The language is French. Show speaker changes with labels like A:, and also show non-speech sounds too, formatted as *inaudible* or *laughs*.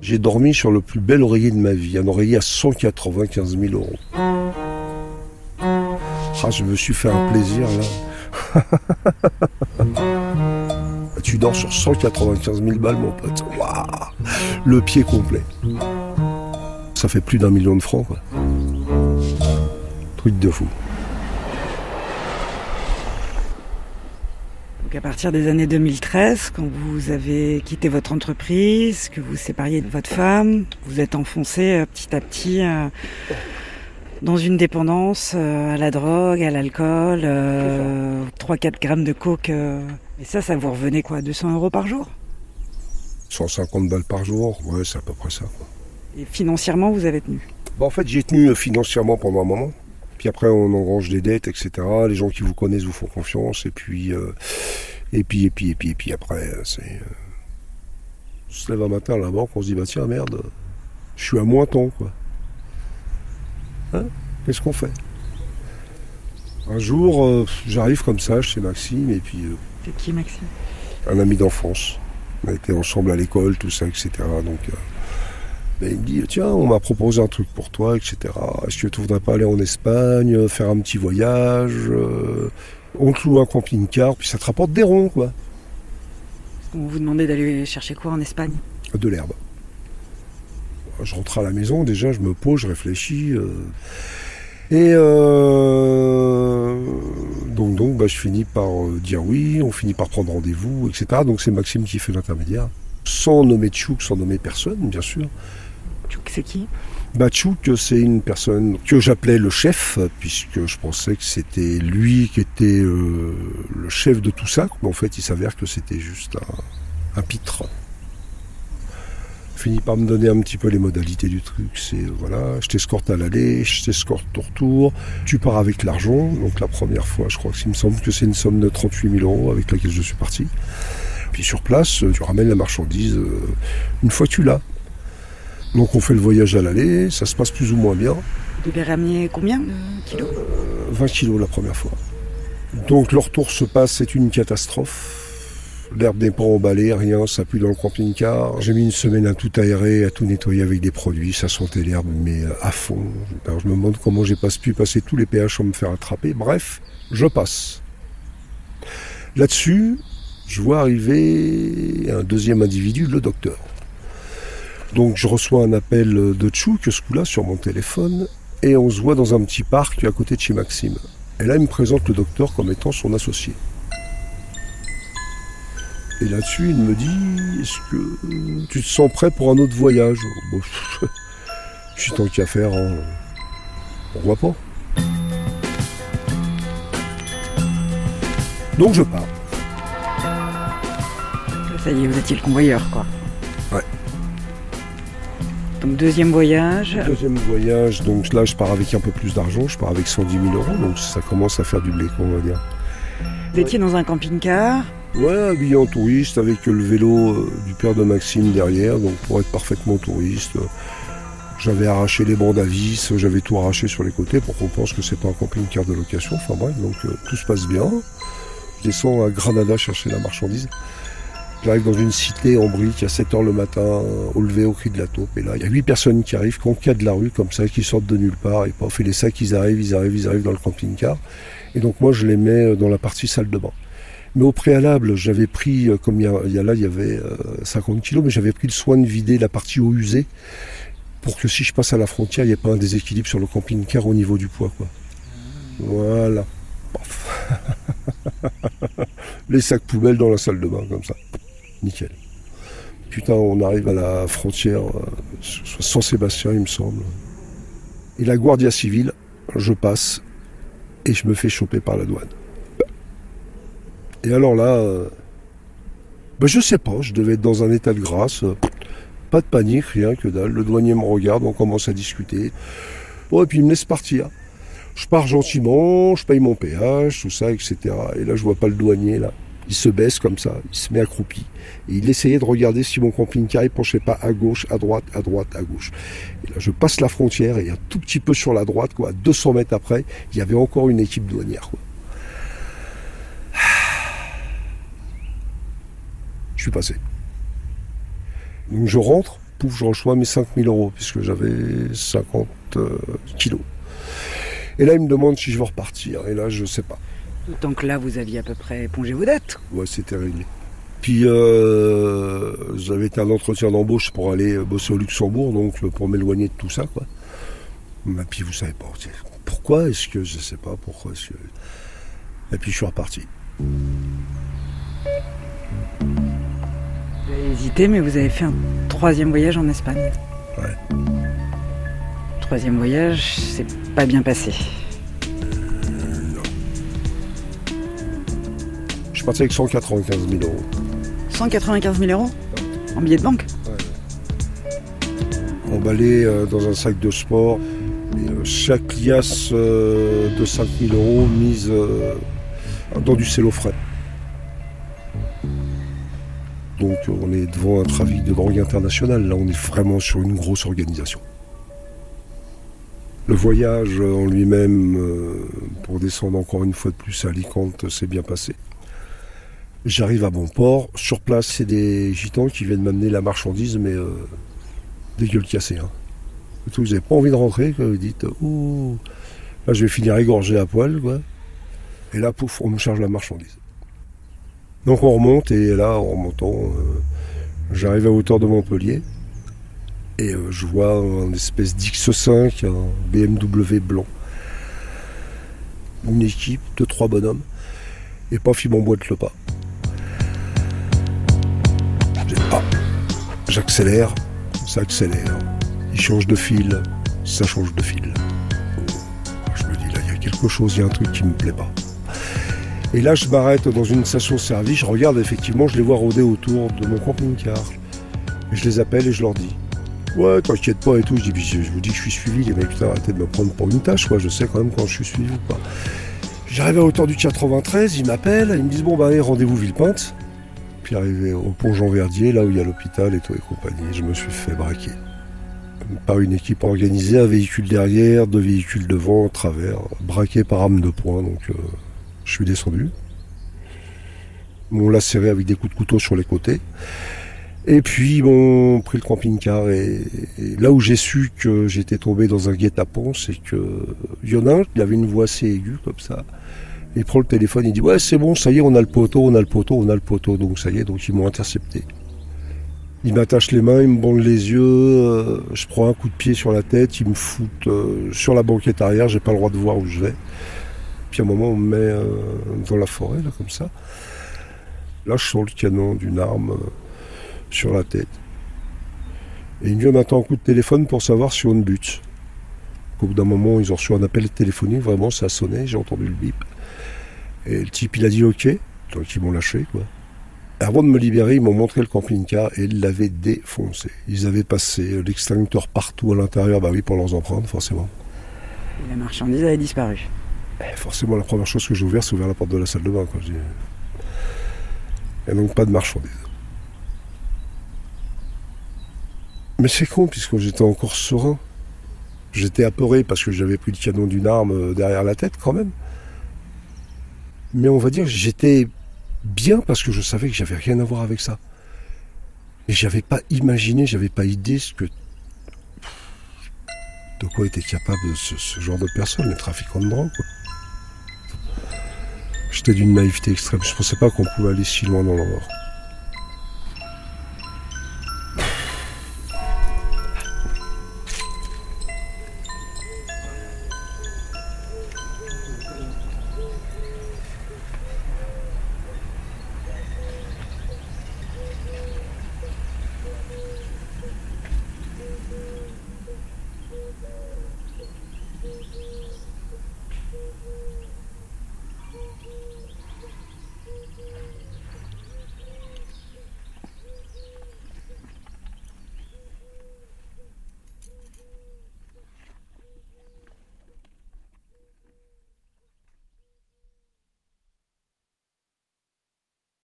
A: J'ai dormi sur le plus bel oreiller de ma vie, un oreiller à 195 000 euros. Ah, je me suis fait un plaisir là. *laughs* tu dors sur 195 000 balles, mon pote. Le pied complet. Ça fait plus d'un million de francs, quoi. Truc de fou.
B: À partir des années 2013, quand vous avez quitté votre entreprise, que vous sépariez de votre femme, vous êtes enfoncé euh, petit à petit euh, dans une dépendance euh, à la drogue, à l'alcool, 3-4 grammes de coke. Et ça, ça vous revenait quoi 200 euros par jour?
A: 150 balles par jour, ouais, c'est à peu près ça.
B: Et financièrement, vous avez tenu?
A: Bah, En fait, j'ai tenu financièrement pendant un moment. Puis après, on engrange des dettes, etc. Les gens qui vous connaissent vous font confiance. Et puis, euh, et puis, et puis, et puis, et puis après, c'est. Euh, on se lève un matin à la banque, on se dit, bah tiens, merde, je suis à moins temps, quoi. Hein? Qu'est-ce qu'on fait? Un jour, euh, j'arrive comme ça chez Maxime, et puis.
B: c'est qui, Maxime?
A: Un ami d'enfance. On a été ensemble à l'école, tout ça, etc. Donc. Ben, il me dit tiens on m'a proposé un truc pour toi etc est-ce que tu voudrais pas aller en Espagne faire un petit voyage euh, on te loue un camping-car puis ça te rapporte des ronds quoi
B: on vous demandait d'aller chercher quoi en Espagne?
A: De l'herbe je rentre à la maison déjà je me pose je réfléchis euh, et euh, donc, donc bah, je finis par dire oui, on finit par prendre rendez-vous, etc. Donc c'est Maxime qui fait l'intermédiaire. Sans nommer Tchouk, sans nommer personne, bien sûr.
B: Tchouk, c'est qui?
A: Tchouk, c'est une personne que j'appelais le chef, puisque je pensais que c'était lui qui était euh, le chef de tout ça. Mais en fait, il s'avère que c'était juste un, pitre. Finit par me donner un petit peu les modalités du truc. C'est voilà, je t'escorte à l'aller, je t'escorte au retour. Tu pars avec l'argent. Donc la première fois, je crois qu'il me semble que c'est une somme de 38 000 euros avec laquelle je suis parti. Puis sur place, tu ramènes la marchandise euh, une fois que tu l'as. Donc on fait le voyage à l'aller, ça se passe plus ou moins bien.
B: Vous devez ramener combien de kilos?
A: 20 euh, kilos la première fois. Donc le retour se passe, c'est une catastrophe. L'herbe n'est pas emballée, rien, ça pue dans le camping-car. J'ai mis une semaine à tout aérer, à tout nettoyer avec des produits, ça sentait l'herbe, mais à fond. Alors je me demande comment j'ai pas pu passer tous les péages sans me faire attraper. Bref, je passe. Là-dessus, je vois arriver un deuxième individu, le docteur. Donc je reçois un appel de Tchouk, ce coup-là, sur mon téléphone, et on se voit dans un petit parc à côté de chez Maxime. Et là, il me présente le docteur comme étant son associé. Et là-dessus, il me dit Est-ce que tu te sens prêt pour un autre voyage? *laughs* Je suis tant qu'à faire, hein. voit pas? Donc je pars.
B: Ça y est, vous étiez le convoyeur, quoi.
A: Ouais.
B: Donc deuxième voyage.
A: Deuxième voyage, donc là je pars avec un peu plus d'argent, je pars avec 110 000 euros, donc ça commence à faire du blé, on va dire.
B: Vous étiez dans un camping-car
A: Ouais, habillé en touriste avec le vélo euh, du père de Maxime derrière, donc pour être parfaitement touriste. J'avais arraché les bandes à vis, j'avais tout arraché sur les côtés pour qu'on pense que c'est pas un camping-car de location. Enfin bref, donc euh, tout se passe bien. Je descends à Granada chercher la marchandise. J'arrive dans une cité en brique à 7h le matin, au lever au cri de la taupe. Et là, il y a huit personnes qui arrivent, qui cas de la rue comme ça, qui sortent de nulle part. Et paf, et les sacs, ils arrivent, ils arrivent, ils arrivent dans le camping-car. Et donc moi, je les mets euh, dans la partie salle de bain. Mais au préalable, j'avais pris, euh, comme il y, a, là, il y avait 50 euh, kilos, mais j'avais pris le soin de vider la partie eau usée pour que si je passe à la frontière, il n'y ait pas un déséquilibre sur le camping-car au niveau du poids. Voilà. *laughs* Les sacs poubelles dans la salle de bain, comme ça nickel. Putain, on arrive à la frontière, euh, San Sébastien, il me semble. Et la Guardia civile, je passe et je me fais choper par la douane. Et alors là, euh, ben je sais pas, je devais être dans un état de grâce. Pas de panique, rien que dalle. Le douanier me regarde, on commence à discuter. Bon, et puis il me laisse partir. Je pars gentiment, je paye mon péage, tout ça, etc. Et là, je vois pas le douanier, là. Il se baisse comme ça, il se met accroupi. Et il essayait de regarder si mon camping-car ne penchait pas à gauche, à droite, à droite, à gauche. Et là, je passe la frontière et un tout petit peu sur la droite, quoi, 200 mètres après, il y avait encore une équipe douanière. Je suis passé. Donc je rentre, pouf, je reçois mes 5000 euros, puisque j'avais 50 euh, kilos. Et là, il me demande si je veux repartir. Et là, je sais pas.
B: Donc là, vous aviez à peu près épongé vos dettes.
A: Ouais, c'était réglé. Puis euh, j'avais été un entretien d'embauche pour aller bosser au Luxembourg, donc pour m'éloigner de tout ça, quoi. Et puis vous savez pas pourquoi est-ce que je sais pas pourquoi. Est-ce que... Et puis je suis reparti.
B: Vous avez hésité, mais vous avez fait un troisième voyage en Espagne.
A: Ouais.
B: Troisième voyage, c'est pas bien passé.
A: Suis parti avec 195 000 euros.
B: 195 000 euros En billets de banque
A: Emballé euh, dans un sac de sport. Et, euh, chaque liasse euh, de 5 000 euros mise dans du cello frais. Donc on est devant un trafic de drogue internationale. Là, on est vraiment sur une grosse organisation. Le voyage en lui-même, pour descendre encore une fois de plus à Alicante, s'est bien passé. J'arrive à bon port. Sur place, c'est des gitans qui viennent m'amener la marchandise, mais euh, des gueules cassées. Hein. Vous n'avez pas envie de rentrer, vous dites, ouh, là je vais finir égorgé à poil, quoi. Et là, pouf, on nous charge la marchandise. Donc on remonte, et là, en remontant, euh, j'arrive à hauteur de Montpellier. Et euh, je vois un espèce d'X5, un BMW blanc. Une équipe de trois bonhommes. Et paf, ils m'emboîtent le pas. J'accélère, ça accélère. Il change de fil, ça change de fil. Je me dis, là, il y a quelque chose, il y a un truc qui me plaît pas. Et là, je m'arrête dans une station-service, je regarde effectivement, je les vois rôder autour de mon camping-car. Je les appelle et je leur dis Ouais, t'inquiète pas et tout. Je dis je, je vous dis que je suis suivi, les mecs, putain, arrêtez de me prendre pour une tâche, quoi. Je sais quand même quand je suis suivi ou pas. J'arrive à hauteur du 93, ils m'appellent, ils me disent Bon, bah, allez, rendez-vous Villepinte. Puis arrivé au pont Jean Verdier, là où il y a l'hôpital et tout et compagnie, je me suis fait braquer. Par une équipe organisée, un véhicule derrière, deux véhicules devant, travers, braqué par arme de poing, donc euh, je suis descendu. M'ont lacéré avec des coups de couteau sur les côtés. Et puis, m'ont pris le camping-car. Et, là où j'ai su que j'étais tombé dans un guet-apens, c'est que il qui avait une voix assez aiguë, comme ça. Il prend le téléphone, il dit Ouais, c'est bon, ça y est, on a le poteau, on a le poteau, on a le poteau. Donc, ça y est, donc ils m'ont intercepté. Ils m'attachent les mains, ils me bandent les yeux, euh, je prends un coup de pied sur la tête, ils me foutent euh, sur la banquette arrière, j'ai pas le droit de voir où je vais. Puis à un moment, on me met euh, dans la forêt, là, comme ça. Là, je sens le canon d'une arme sur la tête. Et il me attendre un coup de téléphone pour savoir si on bute. Au bout d'un moment, ils ont reçu un appel téléphonique, vraiment, ça a sonné, j'ai entendu le bip. Et le type, il a dit OK, donc ils m'ont lâché, quoi. Avant de me libérer, ils m'ont montré le camping-car et ils l'avaient défoncé. Ils avaient passé l'extincteur partout à l'intérieur, bah oui, pour leurs empreintes, forcément.
B: Et la marchandise avait disparu.
A: Et forcément, la première chose que j'ai ouvert, c'est ouvert la porte de la salle de bain. Quoi. Et donc, pas de marchandises. Mais c'est con, puisque j'étais encore serein. J'étais apeuré parce que j'avais pris le canon d'une arme euh, derrière la tête, quand même. Mais on va dire j'étais bien parce que je savais que j'avais rien à voir avec ça. Et j'avais pas imaginé, j'avais pas idée ce que. de quoi était capable ce, genre de personne, les trafiquants de drogue. J'étais d'une naïveté extrême. Je pensais pas qu'on pouvait aller si loin dans l'horreur.